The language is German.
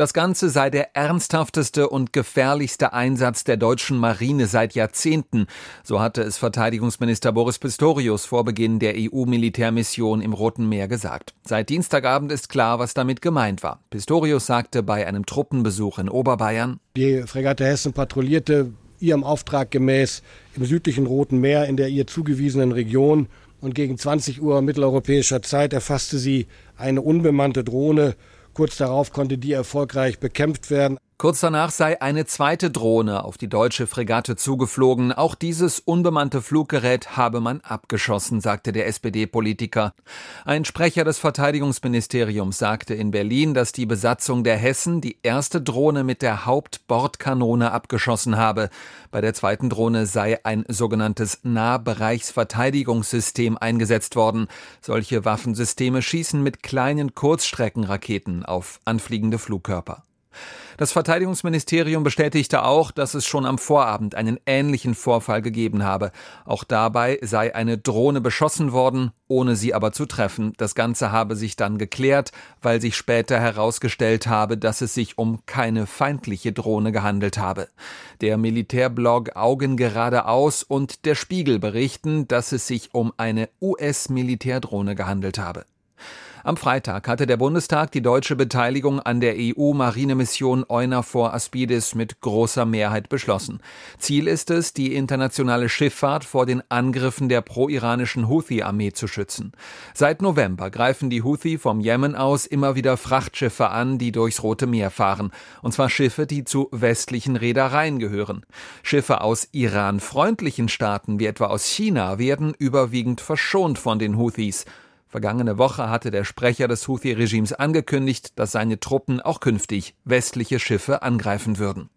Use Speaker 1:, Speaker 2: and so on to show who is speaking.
Speaker 1: Das Ganze sei der ernsthafteste und gefährlichste Einsatz der deutschen Marine seit Jahrzehnten, so hatte es Verteidigungsminister Boris Pistorius vor Beginn der EU-Militärmission im Roten Meer gesagt. Seit Dienstagabend ist klar, was damit gemeint war. Pistorius sagte bei einem Truppenbesuch in Oberbayern,
Speaker 2: Die Fregatte Hessen patrouillierte ihrem Auftrag gemäß im südlichen Roten Meer in der ihr zugewiesenen Region und gegen 20 Uhr mitteleuropäischer Zeit erfasste sie eine unbemannte Drohne Kurz darauf konnte die erfolgreich bekämpft werden.
Speaker 1: Kurz danach sei eine zweite Drohne auf die deutsche Fregatte zugeflogen. Auch dieses unbemannte Fluggerät habe man abgeschossen, sagte der SPD-Politiker. Ein Sprecher des Verteidigungsministeriums sagte in Berlin, dass die Besatzung der Hessen die erste Drohne mit der Hauptbordkanone abgeschossen habe. Bei der zweiten Drohne sei ein sogenanntes Nahbereichsverteidigungssystem eingesetzt worden. Solche Waffensysteme schießen mit kleinen Kurzstreckenraketen auf anfliegende Flugkörper. Das Verteidigungsministerium bestätigte auch, dass es schon am Vorabend einen ähnlichen Vorfall gegeben habe. Auch dabei sei eine Drohne beschossen worden, ohne sie aber zu treffen. Das Ganze habe sich dann geklärt, weil sich später herausgestellt habe, dass es sich um keine feindliche Drohne gehandelt habe. Der Militärblog Augen geradeaus und der Spiegel berichten, dass es sich um eine US-Militärdrohne gehandelt habe. Am Freitag hatte der Bundestag die deutsche Beteiligung an der EU-Marinemission EUNAVFOR Aspidis mit großer Mehrheit beschlossen. Ziel ist es, die internationale Schifffahrt vor den Angriffen der pro-iranischen Houthi-Armee zu schützen. Seit November greifen die Houthi vom Jemen aus immer wieder Frachtschiffe an, die durchs Rote Meer fahren. Und zwar Schiffe, die zu westlichen Reedereien gehören. Schiffe aus Iran-freundlichen Staaten, wie etwa aus China, werden überwiegend verschont von den Houthis. Vergangene Woche hatte der Sprecher des Houthi-Regimes angekündigt, dass seine Truppen auch künftig westliche Schiffe angreifen würden.